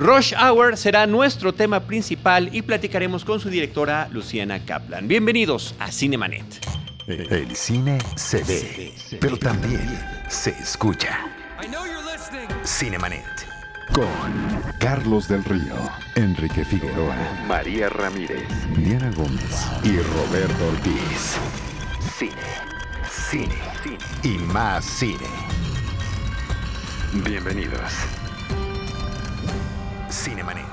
Rush Hour será nuestro tema principal y platicaremos con su directora Luciana Kaplan. Bienvenidos a Cinemanet. El cine se ve, pero también se escucha. Cinemanet. Con Carlos del Río, Enrique Figueroa, María Ramírez, Diana Gómez y Roberto Ortiz. Cine, cine, cine y más cine. Bienvenidos. Cinemanet.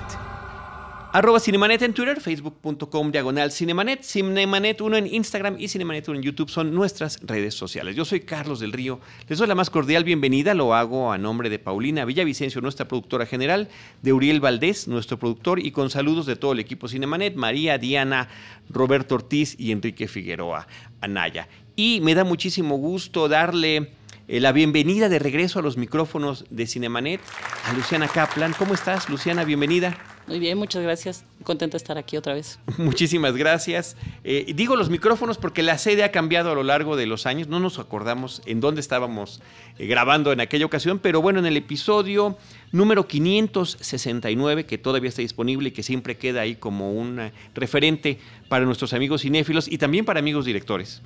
Arroba Cinemanet en Twitter, facebook.com diagonal Cinemanet, Cinemanet 1 en Instagram y Cinemanet 1 en YouTube son nuestras redes sociales. Yo soy Carlos del Río, les doy la más cordial bienvenida, lo hago a nombre de Paulina Villavicencio, nuestra productora general, de Uriel Valdés, nuestro productor, y con saludos de todo el equipo Cinemanet, María, Diana, Roberto Ortiz y Enrique Figueroa Anaya. Y me da muchísimo gusto darle eh, la bienvenida de regreso a los micrófonos de Cinemanet a Luciana Kaplan. ¿Cómo estás, Luciana? Bienvenida. Muy bien, muchas gracias. Contenta de estar aquí otra vez. Muchísimas gracias. Eh, digo los micrófonos porque la sede ha cambiado a lo largo de los años. No nos acordamos en dónde estábamos eh, grabando en aquella ocasión, pero bueno, en el episodio número 569, que todavía está disponible y que siempre queda ahí como un referente para nuestros amigos cinéfilos y también para amigos directores.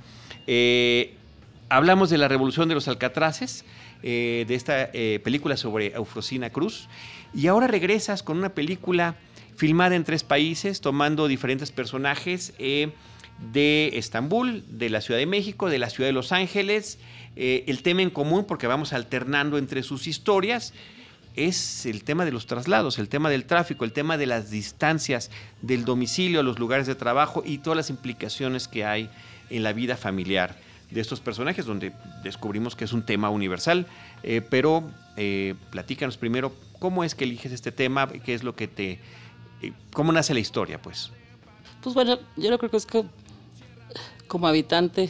Eh, hablamos de la revolución de los alcatraces, de esta película sobre Eufrosina Cruz. Y ahora regresas con una película filmada en tres países, tomando diferentes personajes eh, de Estambul, de la Ciudad de México, de la Ciudad de Los Ángeles. Eh, el tema en común, porque vamos alternando entre sus historias, es el tema de los traslados, el tema del tráfico, el tema de las distancias del domicilio a los lugares de trabajo y todas las implicaciones que hay en la vida familiar de estos personajes, donde descubrimos que es un tema universal. Eh, pero platícanos primero ¿Cómo es que eliges este tema? ¿Qué es lo que te... Eh, ¿Cómo nace la historia, pues? Pues bueno, yo creo que es que como habitante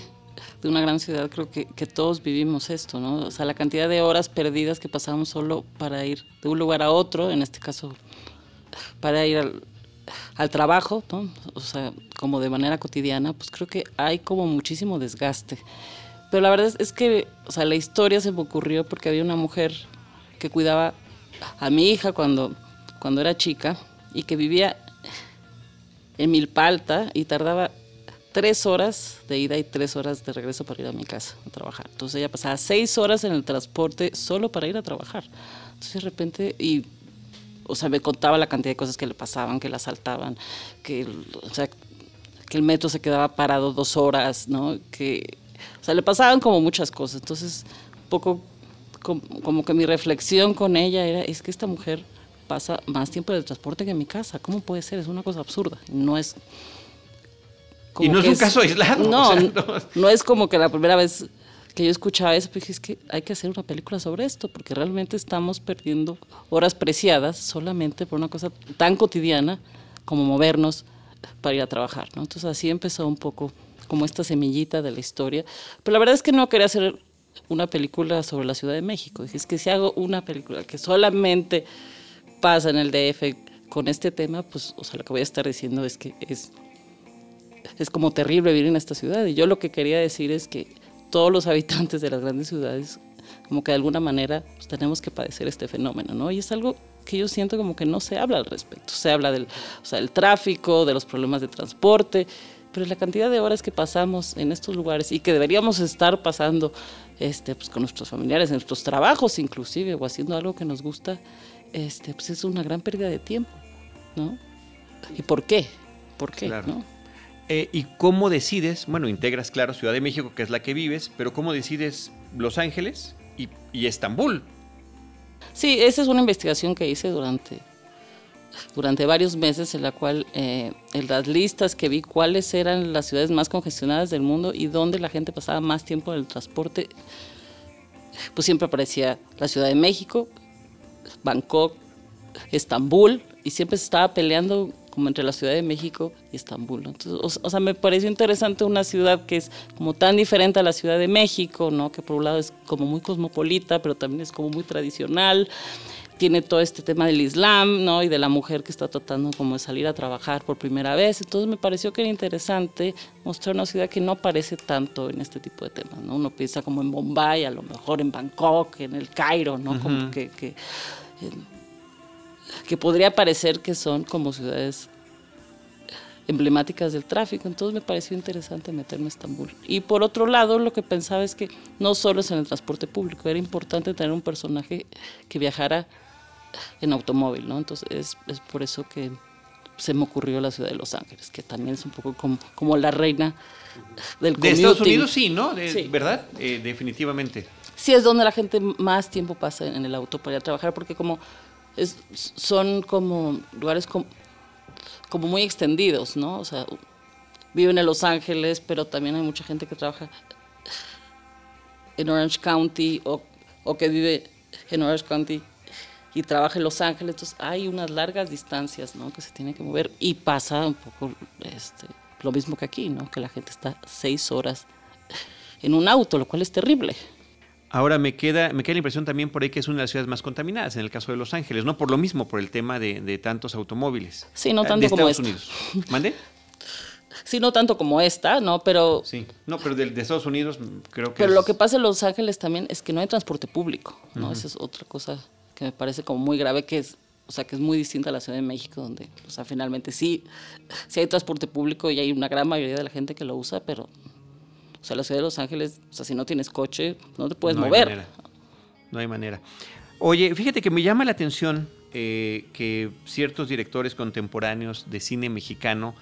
de una gran ciudad, creo que, todos vivimos esto, ¿no? O sea, la cantidad de horas perdidas que pasamos solo para ir de un lugar a otro, en este caso, para ir al, al trabajo, ¿no? O sea, como de manera cotidiana, pues creo que hay como muchísimo desgaste. Pero la verdad es que, o sea, la historia se me ocurrió porque había una mujer que cuidaba a mi hija cuando, cuando era chica y que vivía en Milpalta y tardaba tres horas de ida y tres horas de regreso para ir a mi casa a trabajar. Entonces ella pasaba seis horas en el transporte solo para ir a trabajar. Entonces de repente, y, o sea, me contaba la cantidad de cosas que le pasaban, que la asaltaban, que, o sea, que el metro se quedaba parado dos horas, ¿no? Que, o sea, le pasaban como muchas cosas. Entonces, un poco como, que mi reflexión con ella era, es que esta mujer pasa más tiempo en el transporte que en mi casa. ¿Cómo puede ser? Es una cosa absurda. No es... y no es un caso aislado. No, no, es como que la primera vez que yo escuchaba eso, pues es que hay que hacer una película sobre esto, porque realmente estamos perdiendo horas preciadas solamente por una cosa tan cotidiana como movernos para ir a trabajar. ¿no? Entonces así empezó un poco como esta semillita de la historia. Pero la verdad es que no quería hacer una película sobre la Ciudad de México. Es que si hago una película que solamente pasa en el DF con este tema, pues, o sea, lo que voy a estar diciendo es que es, es como terrible vivir en esta ciudad. Y yo lo que quería decir es que todos los habitantes de las grandes ciudades, como que de alguna manera, pues, tenemos que padecer este fenómeno, ¿no? Y es algo que yo siento como que no se habla al respecto. Se habla del, o sea, del tráfico, de los problemas de transporte, pero la cantidad de horas que pasamos en estos lugares y que deberíamos estar pasando este, pues, con nuestros familiares, en nuestros trabajos inclusive, o haciendo algo que nos gusta, este, pues es una gran pérdida de tiempo, ¿no? ¿Y por qué? ¿Por qué? ¿no? Eh, ¿Y cómo decides? Bueno, integras, claro, Ciudad de México, que es la que vives, pero ¿cómo decides Los Ángeles y, Estambul? Sí, esa es una investigación que hice durante durante varios meses en la cual eh, en las listas que vi cuáles eran las ciudades más congestionadas del mundo y dónde la gente pasaba más tiempo en el transporte, pues siempre aparecía la Ciudad de México, Bangkok, Estambul y siempre se estaba peleando como entre la Ciudad de México y Estambul. Entonces, o, sea, me pareció interesante una ciudad que es como tan diferente a la Ciudad de México, ¿no? que por un lado es como muy cosmopolita, pero también es como muy tradicional tiene todo este tema del Islam, ¿no? Y de la mujer que está tratando como de salir a trabajar por primera vez. Entonces me pareció que era interesante mostrar una ciudad que no aparece tanto en este tipo de temas, ¿no? Uno piensa como en Bombay, a lo mejor en Bangkok, en el Cairo, ¿no? Como que, que, que podría parecer que son como ciudades emblemáticas del tráfico. Entonces me pareció interesante meterme a Estambul. Y por otro lado, lo que pensaba es que no solo es en el transporte público, era importante tener un personaje que viajara en automóvil, ¿no? Entonces es, es por eso que se me ocurrió la ciudad de Los Ángeles, que también es un poco como, como la reina del De Estados Unidos sí, ¿no? ¿Verdad? Eh, definitivamente. Sí, es donde la gente más tiempo pasa en el auto para ir a trabajar, porque como es, son como lugares como, como muy extendidos, ¿no? O sea, viven en Los Ángeles, pero también hay mucha gente que trabaja en Orange County o, o que vive en Orange County y trabaja en Los Ángeles, entonces hay unas largas distancias, ¿no? Que se tienen que mover y pasa un poco este, lo mismo que aquí, ¿no? Que la gente está seis horas en un auto, lo cual es terrible. Ahora me queda, me queda la impresión también por ahí que es una de las ciudades más contaminadas, en el caso de Los Ángeles, ¿no? Por lo mismo, por el tema de, tantos automóviles. Sí, no tanto como Estados Unidos. ¿Mande? Sí, no tanto como esta, ¿no? Pero... Sí, no, pero de, Estados Unidos creo que... Pero lo que pasa en Los Ángeles también es que no hay transporte público, ¿no? Esa es otra cosa que me parece como muy grave, que es, o sea, que es muy distinta a la Ciudad de México, donde, o sea, finalmente sí, sí hay transporte público y hay una gran mayoría de la gente que lo usa, pero o sea, la ciudad de Los Ángeles, o sea, si no tienes coche, no te puedes mover. No hay manera. Oye, fíjate que me llama la atención eh, que ciertos directores contemporáneos de cine mexicano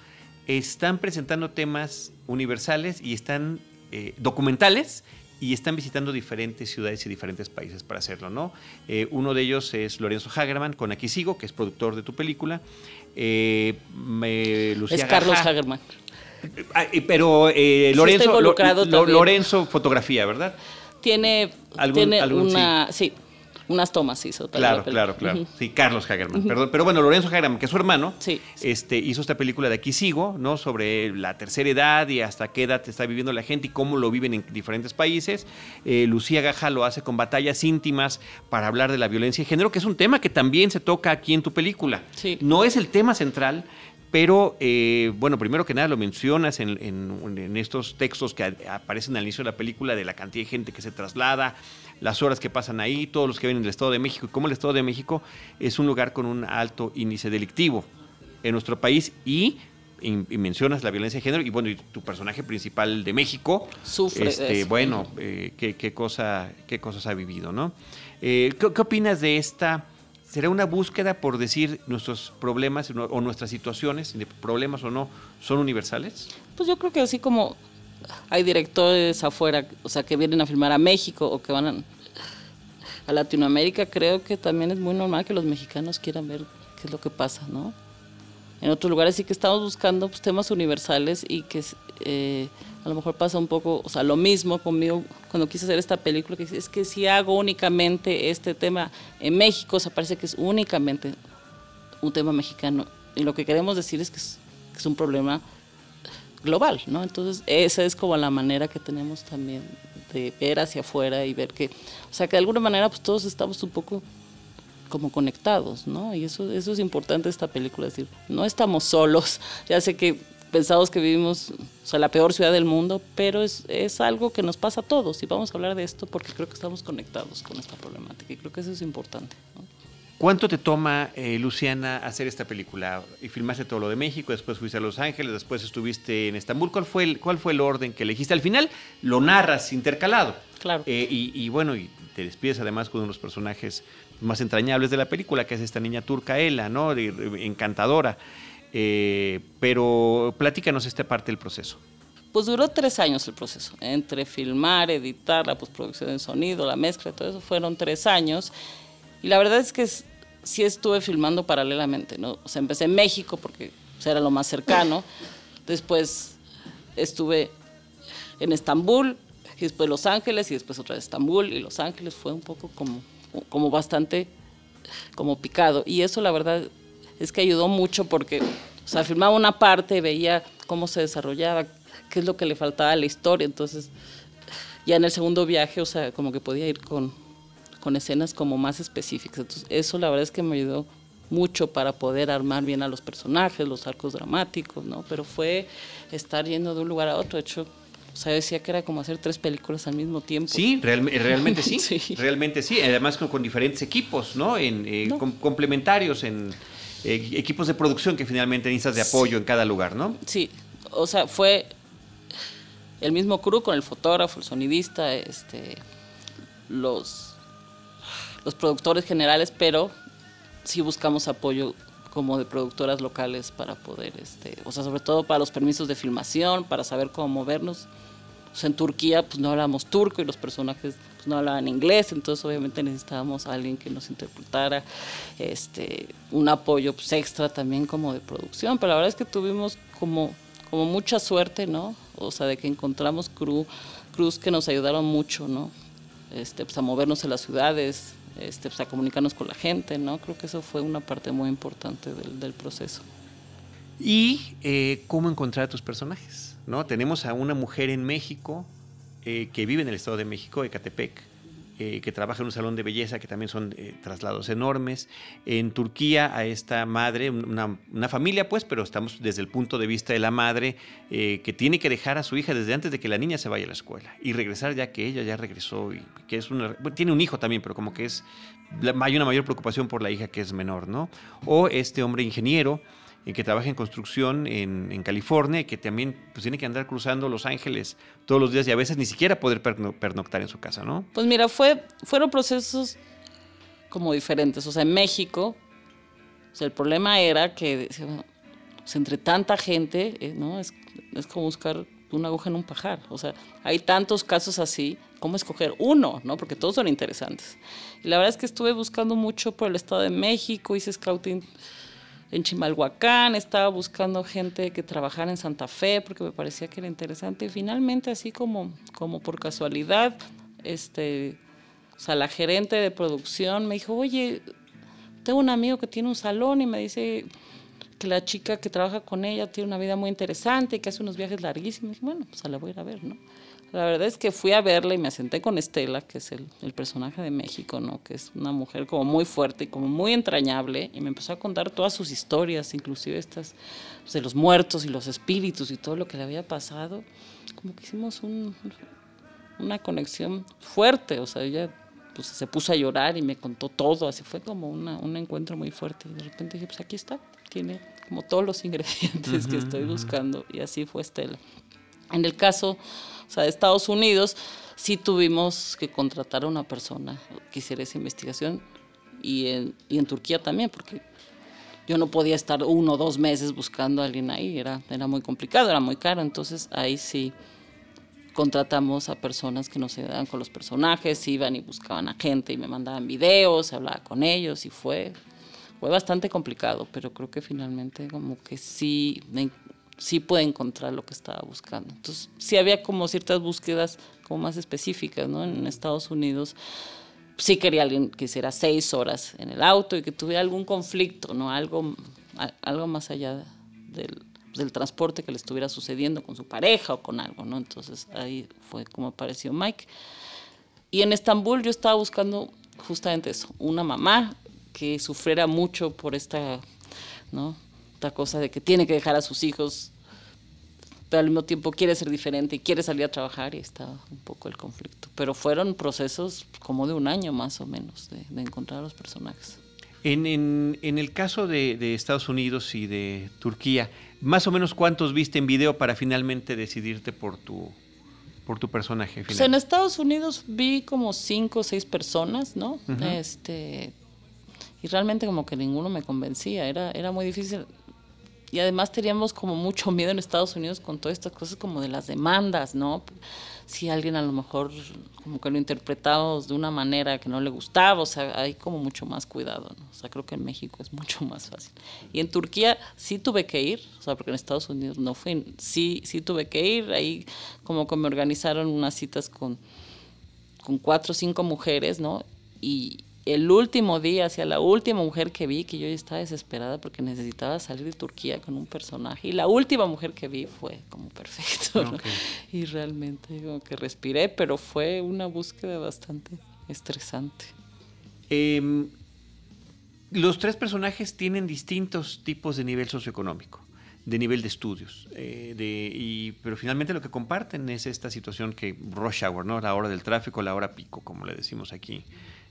están presentando temas universales y están eh, documentales y están visitando diferentes ciudades y diferentes países para hacerlo, ¿no? Eh, uno de ellos es Lorenzo Hagerman con Aquí Sigo, que es productor de tu película. es Carlos Hagerman. Ah, pero eh, Lorenzo, Lorenzo fotografía, ¿verdad? Tiene, tiene una, sí. unas tomas hizo. Claro, claro, claro. Sí, Carlos Hagerman, perdón. Pero bueno, Lorenzo Hagerman, que es su hermano, este, hizo esta película de Aquí Sigo, ¿no? Sobre la tercera edad y hasta qué edad está viviendo la gente y cómo lo viven en diferentes países. Eh, Lucía Gaja lo hace con batallas íntimas para hablar de la violencia de género, que es un tema que también se toca aquí en tu película. Sí. No es el tema central, pero, eh, bueno, primero que nada lo mencionas en, estos textos que aparecen al inicio de la película de la cantidad de gente que se traslada, las horas que pasan ahí, todos los que vienen del Estado de México, y cómo el Estado de México es un lugar con un alto índice delictivo en nuestro país y, mencionas la violencia de género y bueno, y tu personaje principal de México sufre. Este, bueno, eh, qué, cosa, qué cosas ha vivido, ¿no? Eh, ¿qué, ¿Qué opinas de esta será una búsqueda por decir nuestros problemas o nuestras situaciones, problemas o no, son universales? Pues yo creo que así como hay directores afuera, o sea, que vienen a filmar a México o que van a, Latinoamérica, creo que también es muy normal que los mexicanos quieran ver qué es lo que pasa, ¿no? En otros lugares sí que estamos buscando pues, temas universales y que eh, a lo mejor pasa un poco, o sea, lo mismo conmigo cuando quise hacer esta película, que es que si hago únicamente este tema en México, o sea, parece que es únicamente un tema mexicano. Y lo que queremos decir es que es, un problema global, ¿no? Entonces, esa es como la manera que tenemos también de ver hacia afuera y ver que, o sea, que de alguna manera pues todos estamos un poco como conectados, ¿no? Y eso, eso es importante esta película, es decir, no estamos solos, ya sé que pensamos que vivimos o sea, la peor ciudad del mundo, pero es, es, algo que nos pasa a todos y vamos a hablar de esto porque creo que estamos conectados con esta problemática y creo que eso es importante. ¿Cuánto te toma, eh, Luciana, hacer esta película? Y filmaste todo lo de México, después fuiste a Los Ángeles, después estuviste en Estambul. ¿Cuál fue el, cuál fue el orden que elegiste? Al final lo narras intercalado. Claro. Eh, y, y, bueno, y te despides además con uno de los personajes más entrañables de la película, que es esta niña turca, Ela, ¿no? encantadora. Eh, pero platícanos esta parte del proceso. Pues duró tres años el proceso, entre filmar, editar, la postproducción de sonido, la mezcla, todo eso fueron tres años. Y la verdad es que sí estuve filmando paralelamente, ¿no? O sea, empecé en México porque pues, era lo más cercano, después estuve en Estambul, y después Los Ángeles, y después otra vez Estambul, y Los Ángeles fue un poco como, como bastante como picado. Y eso la verdad es que ayudó mucho porque, o sea, filmaba una parte, veía cómo se desarrollaba, qué es lo que le faltaba a la historia, entonces ya en el segundo viaje, o sea, como que podía ir con, con escenas como más específicas. Entonces, eso la verdad es que me ayudó mucho para poder armar bien a los personajes, los arcos dramáticos, ¿no? Pero fue estar yendo de un lugar a otro. De hecho, o sea, decía que era como hacer tres películas al mismo tiempo. Sí, realmente sí, sí, Realmente sí. Además con, diferentes equipos, ¿no? En, eh, complementarios, en eh, equipos de producción que finalmente necesitas de apoyo en cada lugar, ¿no? Sí. O sea, fue el mismo crew con el fotógrafo, el sonidista, este, los, los productores generales, pero sí buscamos apoyo como de productoras locales para poder, este, o sea, sobre todo para los permisos de filmación, para saber cómo movernos. En Turquía pues no hablamos turco y los personajes pues, no hablaban inglés, entonces obviamente necesitábamos a alguien que nos interpretara, este, un apoyo pues, extra también como de producción, pero la verdad es que tuvimos como, como mucha suerte, ¿no? O sea, de que encontramos crew, crews que nos ayudaron mucho, ¿no? Este, pues, a movernos en las ciudades, este, pues, a comunicarnos con la gente, ¿no? Creo que eso fue una parte muy importante del, proceso. ¿Y eh, cómo encontrar a tus personajes? ¿No? Tenemos a una mujer en México eh, que vive en el Estado de México, Ecatepec, eh, que trabaja en un salón de belleza, que también son traslados enormes. En Turquía a esta madre, una, familia pues, pero estamos desde el punto de vista de la madre, que tiene que dejar a su hija desde antes de que la niña se vaya a la escuela y regresar ya que ella ya regresó y que es tiene un hijo también, pero como que es... hay una mayor preocupación por la hija que es menor, ¿no? O este hombre ingeniero eh, que trabaja en construcción en, en, California y que también pues, tiene que andar cruzando Los Ángeles todos los días y a veces ni siquiera poder pernoctar en su casa, ¿no? Pues mira, fue, fueron procesos como diferentes. O sea, en México, el problema era que pues, entre tanta gente, eh, ¿no? Es, es como buscar una aguja en un pajar. O sea, hay tantos casos así, ¿cómo escoger uno? ¿no? Porque todos son interesantes. Y la verdad es que estuve buscando mucho por el Estado de México, hice scouting en Chimalhuacán, estaba buscando gente que trabajara en Santa Fe porque me parecía que era interesante. Y finalmente, así como, como por casualidad, este, o sea, la gerente de producción me dijo, oye, tengo un amigo que tiene un salón y me dice que la chica que trabaja con ella tiene una vida muy interesante y que hace unos viajes larguísimos. Y bueno, pues la voy a ir a ver, ¿no? La verdad es que fui a verla y me senté con Estela, que es el, el, personaje de México, ¿no? Que es una mujer como muy fuerte y como muy entrañable. Y me empezó a contar todas sus historias, inclusive estas pues, de los muertos y los espíritus y todo lo que le había pasado. Como que hicimos un, una conexión fuerte. O sea, ella pues, se puso a llorar y me contó todo. Así fue como una, un encuentro muy fuerte. Y de repente dije, pues aquí está tiene como todos los ingredientes que estoy buscando y así fue Estela. En el caso o sea, Estados Unidos, sí tuvimos que contratar a una persona que hiciera esa investigación y en, y en Turquía también, porque yo no podía estar uno o dos meses buscando a alguien ahí, era, era muy complicado, era muy caro, entonces ahí sí contratamos a personas que nos ayudaban con los personajes, iban y buscaban a gente y me mandaban videos, hablaba con ellos y fue fue bastante complicado, pero creo que finalmente como que sí, sí pude encontrar lo que estaba buscando. Entonces, sí había como ciertas búsquedas como más específicas, ¿no? En Estados Unidos sí quería alguien que hiciera seis horas en el auto y que tuviera algún conflicto, ¿no? Algo, algo más allá del, del transporte que le estuviera sucediendo con su pareja o con algo, ¿no? Entonces ahí fue como apareció Mike. Y en Estambul yo estaba buscando justamente eso, una mamá que sufriera mucho por esta, ¿no? Esta cosa de que tiene que dejar a sus hijos, pero al mismo tiempo quiere ser diferente y quiere salir a trabajar y está un poco el conflicto. Pero fueron procesos como de un año más o menos de, encontrar a los personajes. En, en, en el caso de, de, Estados Unidos y de Turquía, más o menos cuántos viste en video para finalmente decidirte por tu, por tu personaje? Pues en Estados Unidos vi como cinco o seis personas, ¿no? Este y realmente como que ninguno me convencía, era, era muy difícil. Y además teníamos como mucho miedo en Estados Unidos con todas estas cosas como de las demandas, ¿no? Si alguien a lo mejor como que lo interpretamos de una manera que no le gustaba, o sea, hay como mucho más cuidado, ¿no? O sea, creo que en México es mucho más fácil. Y en Turquía sí tuve que ir, o sea, porque en Estados Unidos no fui, sí, sí tuve que ir, ahí como que me organizaron unas citas con, con cuatro o cinco mujeres, ¿no? Y, el último día, hacia la última mujer que vi, que yo estaba desesperada porque necesitaba salir de Turquía con un personaje, y la última mujer que vi fue como perfecto, y realmente como que respiré, pero fue una búsqueda bastante estresante. Em, los tres personajes tienen distintos tipos de nivel socioeconómico. de nivel de estudios. Eh, de, y, pero finalmente lo que comparten es esta situación que rush hour, ¿no? la hora del tráfico, la hora pico, como le decimos aquí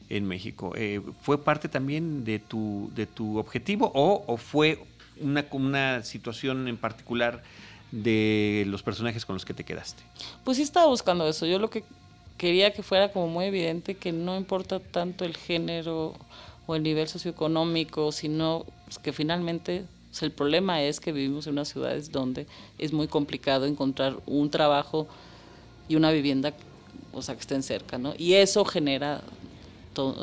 en México. Eh, ¿Fue parte también de tu, de tu objetivo o, fue una, una situación en particular de los personajes con los que te quedaste? Pues sí estaba buscando eso. Yo lo que quería que fuera como muy evidente que no importa tanto el género o el nivel socioeconómico, sino pues, que finalmente el problema es que vivimos en unas ciudades donde es muy complicado encontrar un trabajo y una vivienda, o sea, que estén cerca, ¿no? Y eso genera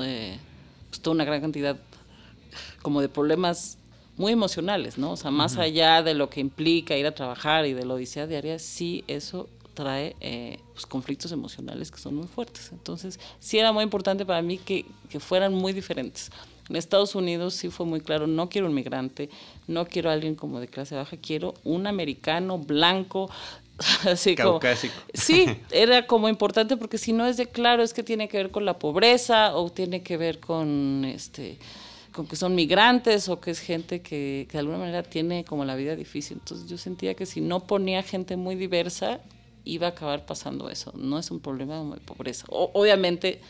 eh, pues, toda una gran cantidad como de problemas muy emocionales, ¿no? O sea, más allá de lo que implica ir a trabajar y de la odisea diaria, sí eso trae eh, pues, conflictos emocionales que son muy fuertes. Entonces, sí era muy importante para mí que, que, fueran muy diferentes. En Estados Unidos sí fue muy claro, no quiero un migrante, no quiero a alguien como de clase baja, quiero un americano blanco, así Caucásico. sí, era como importante porque si no es de claro es que tiene que ver con la pobreza o tiene que ver con este con que son migrantes o que es gente que, que, de alguna manera tiene como la vida difícil. Entonces yo sentía que si no ponía gente muy diversa, iba a acabar pasando eso. No es un problema de pobreza. O, obviamente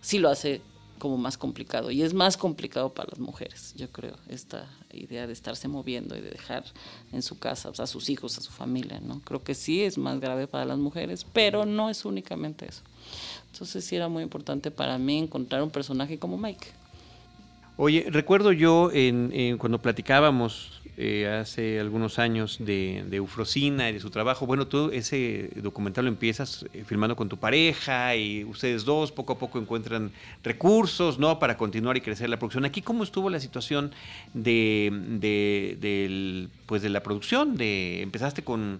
sí lo hace como más complicado y es más complicado para las mujeres, yo creo, esta idea de estarse moviendo y de dejar en su casa a sus hijos, a su familia, ¿no? Creo que sí es más grave para las mujeres, pero no es únicamente eso. Entonces sí era muy importante para mí encontrar un personaje como Mike. Oye, recuerdo yo en, cuando platicábamos eh, hace algunos años de, de, Ufrosina y de su trabajo. Bueno, tú ese documental lo empiezas eh, filmando con tu pareja y ustedes dos poco a poco encuentran recursos, ¿no? Para continuar y crecer la producción. Aquí, ¿cómo estuvo la situación de, de, pues de la producción? De, ¿Empezaste con,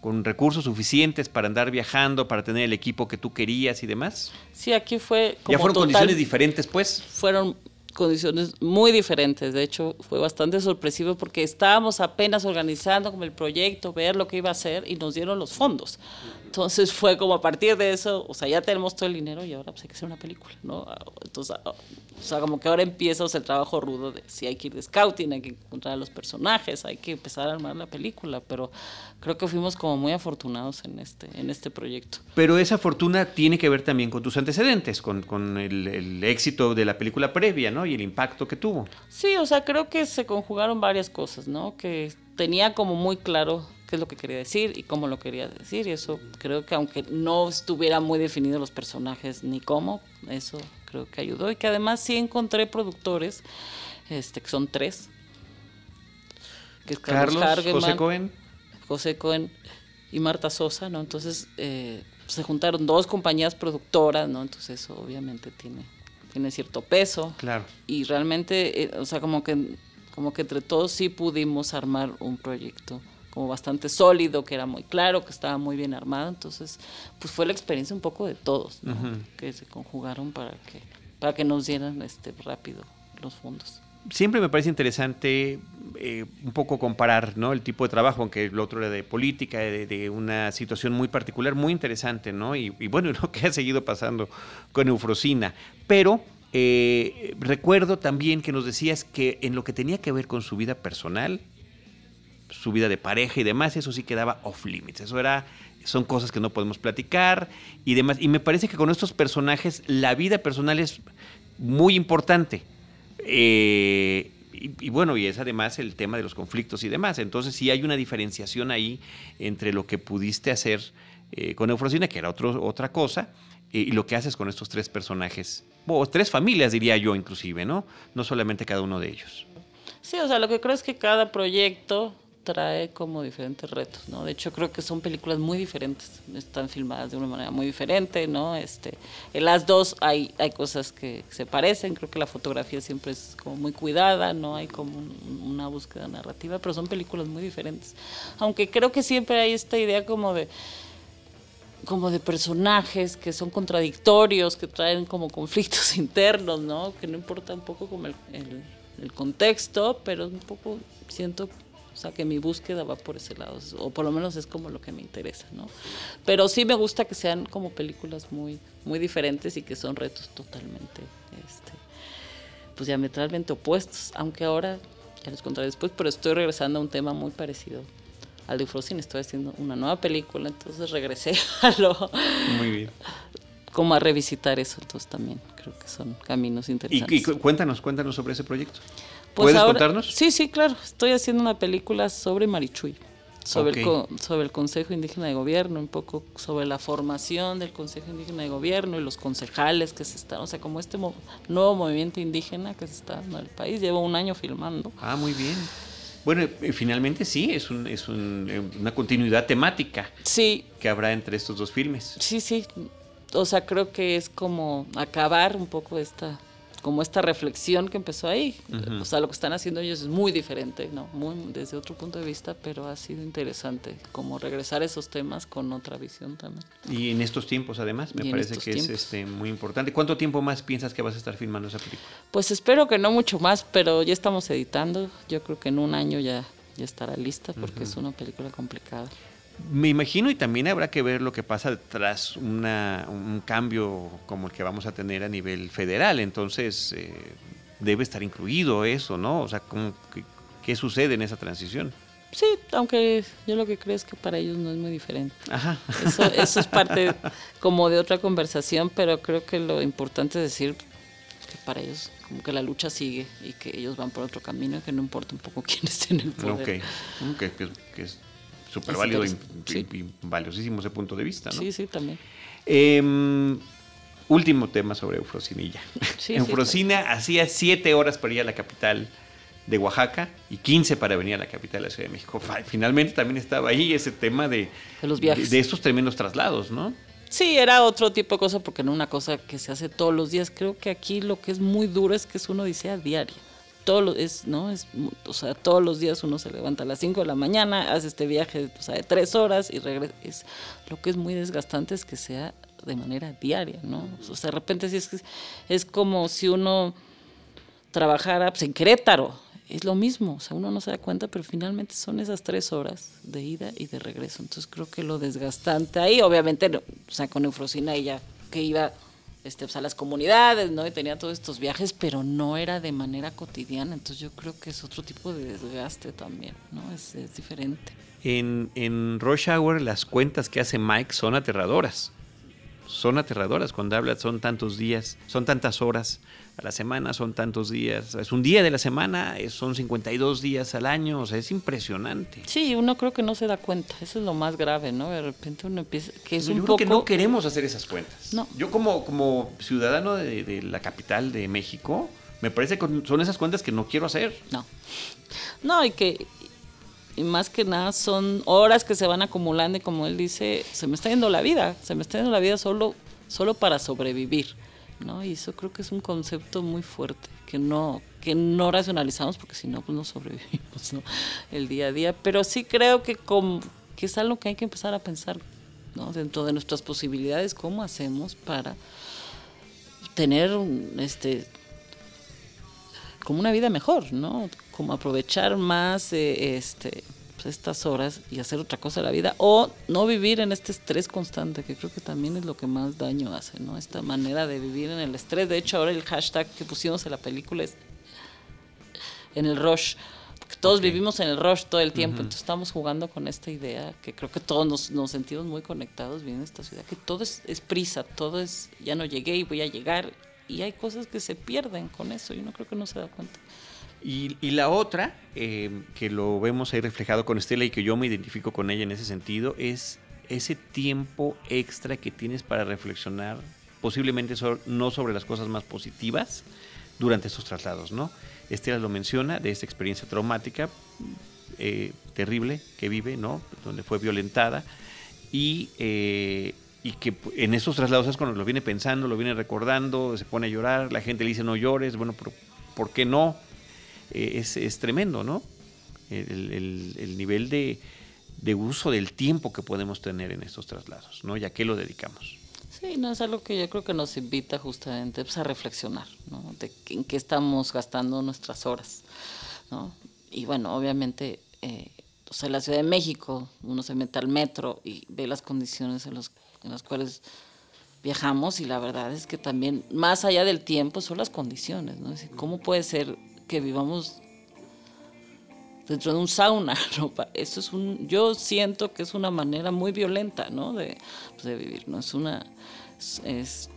con recursos suficientes para andar viajando, para tener el equipo que tú querías y demás? Sí, aquí fue... Como ¿Ya fueron condiciones diferentes, pues? Fueron condiciones muy diferentes. De hecho, fue bastante sorpresivo porque estábamos apenas organizando como el proyecto, ver lo que iba a hacer y nos dieron los fondos. Entonces fue como a partir de eso, o sea, ya tenemos todo el dinero y ahora pues hay que hacer una película, ¿no? Entonces, o sea, como que ahora empieza el trabajo rudo de si hay que ir de scouting, hay que encontrar a los personajes, hay que empezar a armar la película, pero creo que fuimos como muy afortunados en este, en este proyecto. Pero esa fortuna tiene que ver también con tus antecedentes, con, con el, el éxito de la película previa, ¿no? Y el impacto que tuvo. Sí, o sea, creo que se conjugaron varias cosas, ¿no? Que tenía como muy claro qué es lo que quería decir y cómo lo quería decir. Y eso creo que aunque no estuviera muy definido los personajes ni cómo, eso creo que ayudó. Y que además sí encontré productores, este, que son tres. Que Carlos, José Cohen. José Cohen y Marta Sosa, ¿no? Entonces eh, se juntaron dos compañías productoras, ¿no? Entonces eso obviamente tiene, tiene cierto peso. Claro. Y realmente, eh, o sea, como que, como que entre todos sí pudimos armar un proyecto como bastante sólido, que era muy claro, que estaba muy bien armado. Entonces, pues fue la experiencia un poco de todos, que se conjugaron para que, para que nos dieran este rápido los fondos. Siempre me parece interesante eh, un poco comparar ¿no? el tipo de trabajo, aunque el otro era de política, de, una situación muy particular, muy interesante, ¿no? Y, y, bueno, lo que ha seguido pasando con Eufrosina. Pero eh, recuerdo también que nos decías que en lo que tenía que ver con su vida personal, su vida de pareja y demás, eso sí quedaba off limits. Eso era, son cosas que no podemos platicar y demás. Y me parece que con estos personajes la vida personal es muy importante. Eh, y, bueno, y es además el tema de los conflictos y demás. Entonces sí hay una diferenciación ahí entre lo que pudiste hacer eh, con Eufrosina, que era otro, otra cosa, y lo que haces con estos tres personajes, o tres familias diría yo inclusive, ¿no? No solamente cada uno de ellos. Sí, o sea, lo que creo es que cada proyecto trae como diferentes retos, ¿no? De hecho, creo que son películas muy diferentes, están filmadas de una manera muy diferente, ¿no? Este, en las dos hay, hay cosas que se parecen, creo que la fotografía siempre es como muy cuidada, no hay como una búsqueda narrativa, pero son películas muy diferentes. Aunque creo que siempre hay esta idea como de como de personajes que son contradictorios, que traen como conflictos internos, ¿no? Que no importa un poco como el, el, el contexto, pero un poco siento o sea, que mi búsqueda va por ese lado, o por lo menos es como lo que me interesa, ¿no? Pero sí me gusta que sean como películas muy, muy diferentes y que son retos totalmente, este, pues diametralmente opuestos, aunque ahora ya les contaré después, pero estoy regresando a un tema muy parecido al de Frozen. Estoy haciendo una nueva película, entonces regresé a lo. Muy bien. Como a revisitar eso, entonces también creo que son caminos interesantes. Y, cuéntanos, cuéntanos sobre ese proyecto. Pues ¿Puedes contarnos? Sí, sí, claro. Estoy haciendo una película sobre Marichuy sobre, el, sobre el Consejo Indígena de Gobierno, un poco sobre la formación del Consejo Indígena de Gobierno y los concejales que se están, o sea, como este nuevo movimiento indígena que se está en el país. Llevo un año filmando. Ah, muy bien. Bueno, finalmente sí, es, un, es un, eh, una continuidad temática sí. que habrá entre estos dos filmes. Sí, sí. O sea, creo que es como acabar un poco esta como esta reflexión que empezó ahí. O sea, lo que están haciendo ellos es muy diferente, ¿no? Muy, desde otro punto de vista, pero ha sido interesante como regresar a esos temas con otra visión también. Y en estos tiempos, además, me parece que es este, muy importante. ¿Cuánto tiempo más piensas que vas a estar filmando esa película? Pues espero que no mucho más, pero ya estamos editando. Yo creo que en un año ya, ya estará lista porque es una película complicada. Me imagino y también habrá que ver lo que pasa tras una, un cambio como el que vamos a tener a nivel federal. Entonces, eh, debe estar incluido eso, ¿no? O sea, qué, sucede en esa transición? Sí, aunque yo lo que creo es que para ellos no es muy diferente. Ajá. Eso, eso es parte como de otra conversación, pero creo que lo importante es decir que para ellos como que la lucha sigue y que ellos van por otro camino y que no importa un poco quién esté en el poder. Ok, okay que es súper válido y, valiosísimo ese punto de vista. ¿no? Sí, sí, también. Em, último tema sobre Eufrosinilla. Eufrosina hacía siete horas para ir a la capital de Oaxaca y 15 para venir a la capital de la Ciudad de México. Finalmente también estaba ahí ese tema de, de los viajes. De, estos tremendos traslados, ¿no? Sí, era otro tipo de cosa porque no una cosa que se hace todos los días. Creo que aquí lo que es muy duro es que es una odisea diaria todos es, ¿no? Es, o sea, todos los días uno se levanta a las 5 de la mañana, hace este viaje o sea, de tres horas y regresa. Es, lo que es muy desgastante es que sea de manera diaria, ¿no? O sea, de repente sí es, es como si uno trabajara pues, en Querétaro, es lo mismo, o sea, uno no se da cuenta, pero finalmente son esas tres horas de ida y de regreso. Entonces creo que lo desgastante ahí, obviamente, o sea, con Eufrosina ella que iba este, pues, a las comunidades, ¿no? Y tenía todos estos viajes, pero no era de manera cotidiana. Entonces yo creo que es otro tipo de desgaste también, ¿no? Es, diferente. En, en Rush Hour las cuentas que hace Mike son aterradoras. Son aterradoras cuando habla, son tantos días, son tantas horas a la semana son tantos días, es un día de la semana, son 52 días al año, o sea, es impresionante. Sí, uno creo que no se da cuenta, eso es lo más grave, ¿no? De repente uno empieza, que es un yo poco... Creo que no queremos hacer esas cuentas. No. Yo como, como ciudadano de, la capital de México, me parece que son esas cuentas que no quiero hacer. No. No, y que y más que nada son horas que se van acumulando y como él dice, se me está yendo la vida, se me está yendo la vida solo, solo para sobrevivir. ¿no? Y eso creo que es un concepto muy fuerte, que no, que no racionalizamos porque si no, pues no sobrevivimos ¿no? el día a día. Pero sí creo que, que es algo que hay que empezar a pensar ¿no? dentro de nuestras posibilidades, cómo hacemos para tener este como una vida mejor, ¿no? Como aprovechar más eh, este estas horas y hacer otra cosa de la vida o no vivir en este estrés constante, que creo que también es lo que más daño hace, ¿no? Esta manera de vivir en el estrés. De hecho, ahora el hashtag que pusimos en la película es en el rush, porque todos vivimos en el rush todo el tiempo, entonces estamos jugando con esta idea que creo que todos nos, nos sentimos muy conectados bien en esta ciudad, que todo es, es prisa, todo es ya no llegué y voy a llegar y hay cosas que se pierden con eso y uno creo que no se da cuenta. Y, la otra, eh, que lo vemos ahí reflejado con Estela y que yo me identifico con ella en ese sentido, es ese tiempo extra que tienes para reflexionar, posiblemente no sobre las cosas más positivas durante estos traslados, ¿no? Estela lo menciona de esta experiencia traumática eh, terrible que vive, ¿no? Donde fue violentada y, eh, y que en esos traslados es cuando lo viene pensando, lo viene recordando, se pone a llorar, la gente le dice no llores, bueno, ¿por qué no? Es, tremendo, ¿no? El, nivel de, uso del tiempo que podemos tener en estos traslados, ¿no? ¿Y a qué lo dedicamos? Sí, no es algo que yo creo que nos invita justamente pues, a reflexionar, ¿no? En qué estamos gastando nuestras horas, ¿no? Y bueno, obviamente, eh, o sea, la Ciudad de México, uno se mete al metro y ve las condiciones en, los, en las cuales viajamos y la verdad es que también, más allá del tiempo, son las condiciones, ¿no? Es decir, ¿cómo puede ser que vivamos dentro de un sauna. ¿no? Eso es un, yo siento que es una manera muy violenta ¿no? de, pues, de vivir. ¿no? Es una es,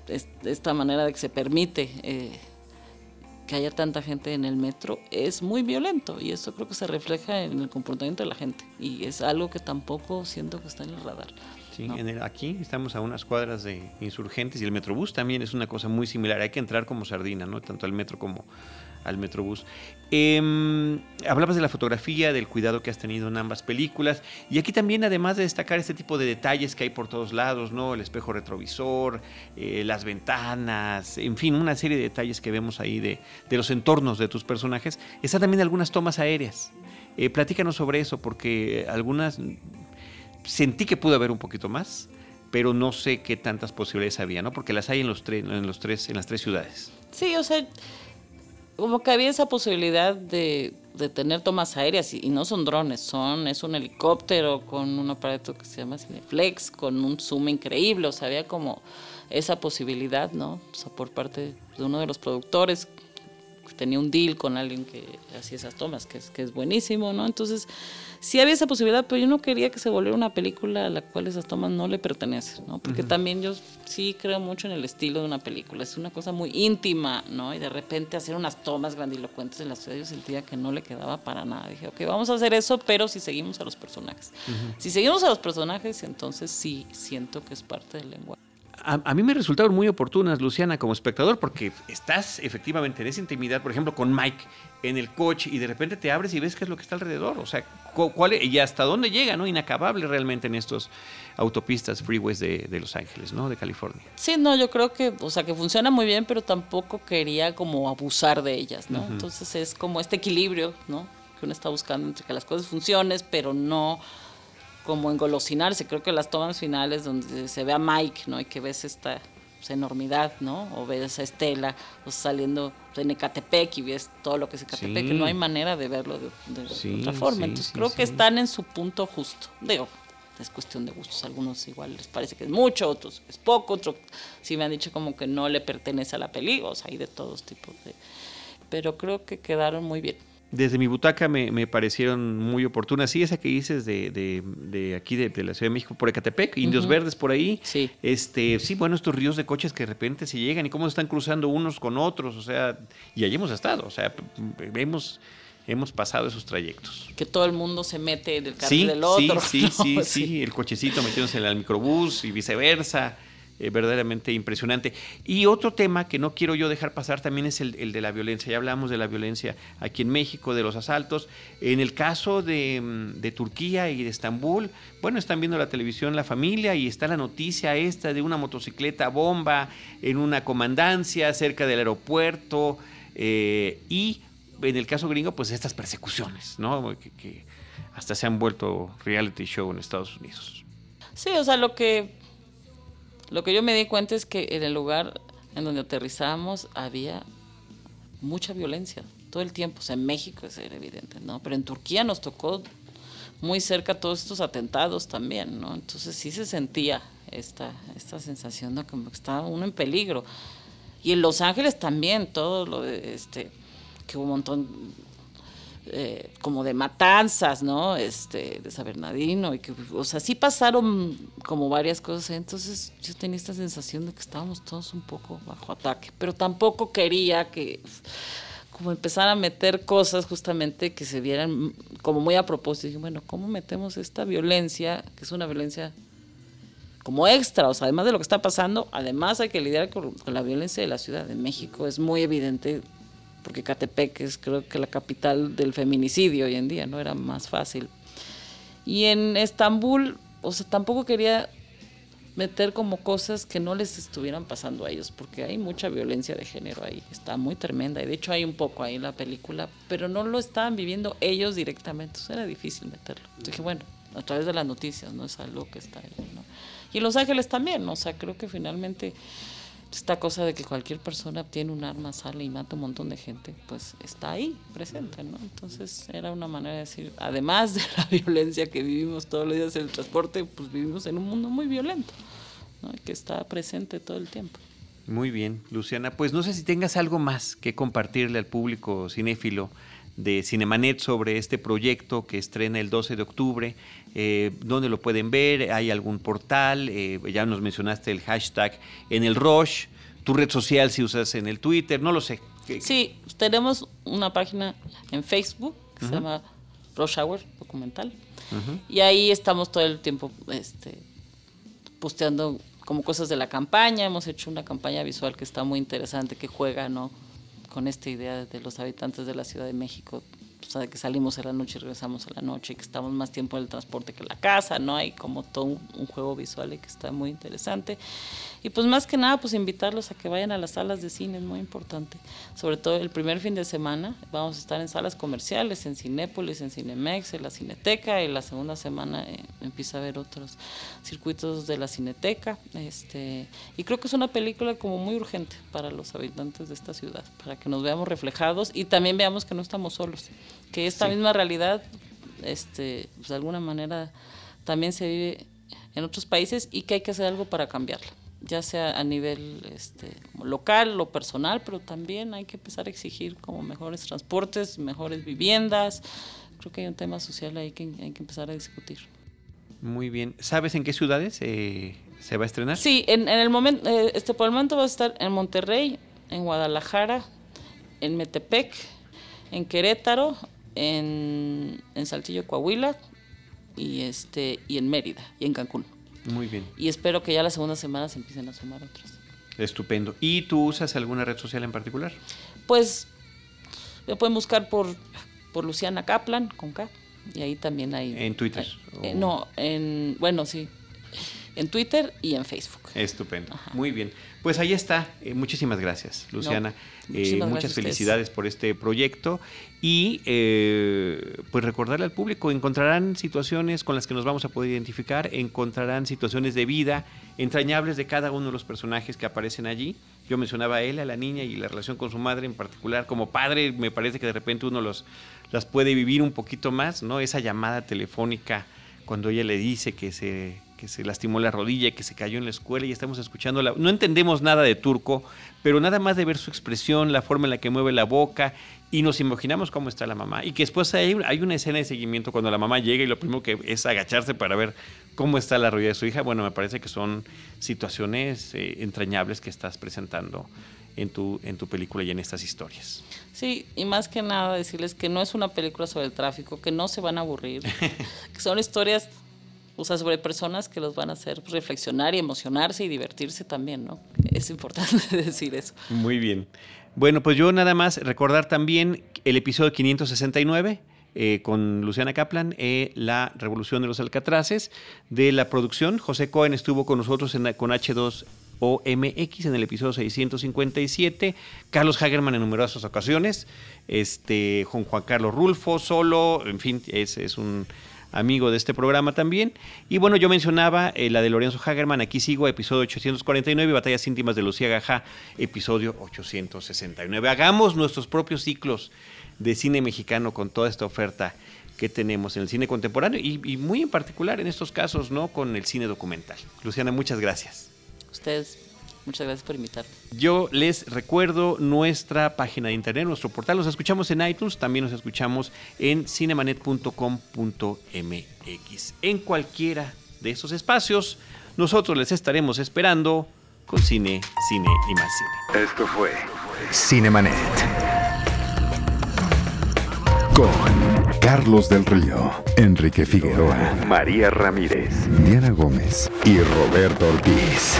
esta manera de que se permite eh, que haya tanta gente en el metro es muy violento y eso creo que se refleja en el comportamiento de la gente y es algo que tampoco siento que está en el radar. Sí, en el, aquí estamos a unas cuadras de insurgentes y el Metrobús también es una cosa muy similar. Hay que entrar como sardina, ¿no? Tanto al metro como al Metrobús. Eh, hablabas de la fotografía, del cuidado que has tenido en ambas películas. Y aquí también, además de destacar este tipo de detalles que hay por todos lados, ¿no? El espejo retrovisor, eh, las ventanas, en fin, una serie de detalles que vemos ahí de, de los entornos de tus personajes. Están también algunas tomas aéreas. Eh, platícanos sobre eso, porque algunas sentí que pudo haber un poquito más, pero no sé qué tantas posibilidades había, ¿no? Porque las hay en los, en los tres, en las tres ciudades. Sí, o sea, como que había esa posibilidad de, de tener tomas aéreas y, no son drones, son es un helicóptero con un aparato que se llama Cineflex, con un zoom increíble, o sea, había como esa posibilidad, ¿no? O sea, por parte de uno de los productores tenía un deal con alguien que hacía esas tomas, que es, que es buenísimo, ¿no? Entonces, sí había esa posibilidad, pero yo no quería que se volviera una película a la cual esas tomas no le pertenecen, ¿no? Porque también yo sí creo mucho en el estilo de una película, es una cosa muy íntima, ¿no? Y de repente hacer unas tomas grandilocuentes en la ciudad, yo sentía que no le quedaba para nada. Dije, ok, vamos a hacer eso, pero si seguimos a los personajes. Si seguimos a los personajes, entonces sí siento que es parte del lenguaje a, mí me resultaron muy oportunas, Luciana, como espectador, porque estás efectivamente en esa intimidad, por ejemplo, con Mike en el coche y de repente te abres y ves qué es lo que está alrededor. O sea, cuál, y hasta dónde llega, ¿no? Inacabable realmente en estos autopistas, freeways de, Los Ángeles, ¿no? De California. Sí, no, yo creo que, o sea, que funciona muy bien, pero tampoco quería como abusar de ellas, ¿no? Entonces es como este equilibrio, ¿no? Que uno está buscando entre que las cosas funcionen, pero no como engolosinarse. Creo que las tomas finales donde se ve a Mike, ¿no? Y que ves esta pues, enormidad, ¿no? O ves a Estela o saliendo en Ecatepec y ves todo lo que es Ecatepec, no hay manera de verlo de, otra forma. Entonces creo que están en su punto justo. Digo, es cuestión de gustos. Algunos igual les parece que es mucho, otros es poco, otros sí me han dicho como que no le pertenece a la película, o sea, hay de todos tipos de... Pero creo que quedaron muy bien desde mi butaca me, parecieron muy oportunas. Sí, esa que dices de, de, aquí, de, la Ciudad de México, por Ecatepec, Indios Verdes por ahí. Sí. Este, sí, bueno, estos ríos de coches que de repente se llegan y cómo se están cruzando unos con otros, o sea, y allí hemos estado, o sea, hemos, hemos pasado esos trayectos. Que todo el mundo se mete en el carril del otro. Sí, sí, sí, sí, el cochecito metiéndose en el microbús y viceversa. Eh, verdaderamente impresionante. Y otro tema que no quiero yo dejar pasar también es el, de la violencia. Ya hablamos de la violencia aquí en México, de los asaltos. En el caso de, mm, de, Turquía y de Estambul, bueno, están viendo la televisión la familia y está la noticia esta de una motocicleta bomba en una comandancia cerca del aeropuerto eh, y en el caso gringo, pues estas persecuciones, ¿no? Que hasta se han vuelto reality show en Estados Unidos. Sí, o sea, lo que lo que yo me di cuenta es que en el lugar en donde aterrizamos había mucha violencia todo el tiempo. O sea, en México es evidente, ¿no? Pero en Turquía nos tocó muy cerca todos estos atentados también, ¿no? Entonces sí se sentía esta, esta sensación de como que estaba uno en peligro. Y en Los Ángeles también, todo lo de este, que hubo un montón eh, como de matanzas, ¿no? Este, de San Bernardino, y que, o sea, sí pasaron como varias cosas, entonces yo tenía esta sensación de que estábamos todos un poco bajo ataque, pero tampoco quería que como empezar a meter cosas justamente que se vieran como muy a propósito. Dije, bueno, ¿cómo metemos esta violencia, que es una violencia como extra? O sea, además de lo que está pasando, además hay que lidiar con la violencia de la Ciudad de México. Es muy evidente porque Catepec es creo que la capital del feminicidio hoy en día, ¿no? Era más fácil. Y en Estambul, o sea, tampoco quería meter como cosas que no les estuvieran pasando a ellos, porque hay mucha violencia de género ahí, está muy tremenda, y de hecho hay un poco ahí en la película, pero no lo estaban viviendo ellos directamente, era difícil meterlo. Entonces dije, bueno, a través de las noticias, no es algo que está ahí, ¿no? Y Los Ángeles también, o sea, creo que finalmente esta cosa de que cualquier persona tiene un arma, sale y mata un montón de gente, pues está ahí presente, ¿no? Entonces era una manera de decir, además de la violencia que vivimos todos los días en el transporte, pues vivimos en un mundo muy violento, ¿no? que está presente todo el tiempo. Muy bien, Luciana. Pues no sé si tengas algo más que compartirle al público cinéfilo de Cinemanet sobre este proyecto que estrena el 12 de octubre. Eh, ¿Dónde lo pueden ver? ¿Hay algún portal? Eh, ya nos mencionaste el hashtag en el Rush. Tu red social si usas en el Twitter, no lo sé. Sí, tenemos una página en Facebook que se llama Rush Hour Documental. Y ahí estamos todo el tiempo este, posteando como cosas de la campaña. Hemos hecho una campaña visual que está muy interesante, que juega ¿no? Con esta idea de los habitantes de la Ciudad de México. O sea, que salimos a la noche y regresamos a la noche, que estamos más tiempo en el transporte que en la casa, ¿no? Hay como todo un, juego visual y que está muy interesante. Y pues más que nada, pues invitarlos a que vayan a las salas de cine, es muy importante. Sobre todo el primer fin de semana vamos a estar en salas comerciales, en Cinépolis, en Cinemex, en la Cineteca, y la segunda semana eh, empieza a haber otros circuitos de la Cineteca. Este, y creo que es una película como muy urgente para los habitantes de esta ciudad, para que nos veamos reflejados y también veamos que no estamos solos, que esta misma realidad, este, pues de alguna manera también se vive en otros países y que hay que hacer algo para cambiarla ya sea a nivel este, local o personal, pero también hay que empezar a exigir como mejores transportes, mejores viviendas. Creo que hay un tema social ahí que hay que empezar a discutir. Muy bien. ¿Sabes en qué ciudades eh, se va a estrenar? Sí, en, el momento, eh, este, por el momento va a estar en Monterrey, en Guadalajara, en Metepec, en Querétaro, en, en Saltillo, Coahuila y, este, y en Mérida y en Cancún. Muy bien. Y espero que ya la segunda semana se empiecen a sumar otras. Estupendo. ¿Y tú usas alguna red social en particular? Pues me pueden buscar por, por Luciana Kaplan, con K. Y ahí también hay... ¿En Twitter? Eh, no, en... Bueno, sí. En Twitter y en Facebook. Estupendo. Muy bien. Pues ahí está. Eh, muchísimas gracias, Luciana. Eh, muchas felicidades por este proyecto. Y eh, pues recordarle al público, encontrarán situaciones con las que nos vamos a poder identificar, encontrarán situaciones de vida entrañables de cada uno de los personajes que aparecen allí. Yo mencionaba a él, a la niña y la relación con su madre en particular. Como padre, me parece que de repente uno los, las puede vivir un poquito más, ¿no? Esa llamada telefónica cuando ella le dice que se que se lastimó la rodilla, que se cayó en la escuela y estamos escuchando la... No entendemos nada de turco, pero nada más de ver su expresión, la forma en la que mueve la boca y nos imaginamos cómo está la mamá. Y que después hay, hay una escena de seguimiento cuando la mamá llega y lo primero que es agacharse para ver cómo está la rodilla de su hija. Bueno, me parece que son situaciones eh, entrañables que estás presentando en tu, en tu película y en estas historias. Sí, y más que nada decirles que no es una película sobre el tráfico, que no se van a aburrir, que son historias o sea, sobre personas que los van a hacer reflexionar y emocionarse y divertirse también, ¿no? Es importante decir eso. Muy bien. Bueno, pues yo nada más recordar también el episodio 569. Eh, con Luciana Kaplan, eh, La Revolución de los Alcatraces, de la producción. José Cohen estuvo con nosotros en, con H2OMX en el episodio 657, Carlos Hagerman en numerosas ocasiones, este, Juan Juan Carlos Rulfo solo, en fin, es, es un amigo de este programa también. Y bueno, yo mencionaba eh, la de Lorenzo Hagerman, aquí sigo, episodio 849, Batallas íntimas de Lucía Gajá, episodio 869. Hagamos nuestros propios ciclos de cine mexicano con toda esta oferta que tenemos en el cine contemporáneo y, y muy en particular en estos casos, ¿no? Con el cine documental. Luciana, muchas gracias. Ustedes. Muchas gracias por invitarme. Yo les recuerdo nuestra página de internet, nuestro portal. Nos escuchamos en iTunes, también nos escuchamos en cinemanet.com.mx. En cualquiera de esos espacios, nosotros les estaremos esperando con cine, cine y más cine. Esto fue Cinemanet. Con Carlos del Río, Enrique Figueroa, María Ramírez, Diana Gómez y Roberto Ortiz.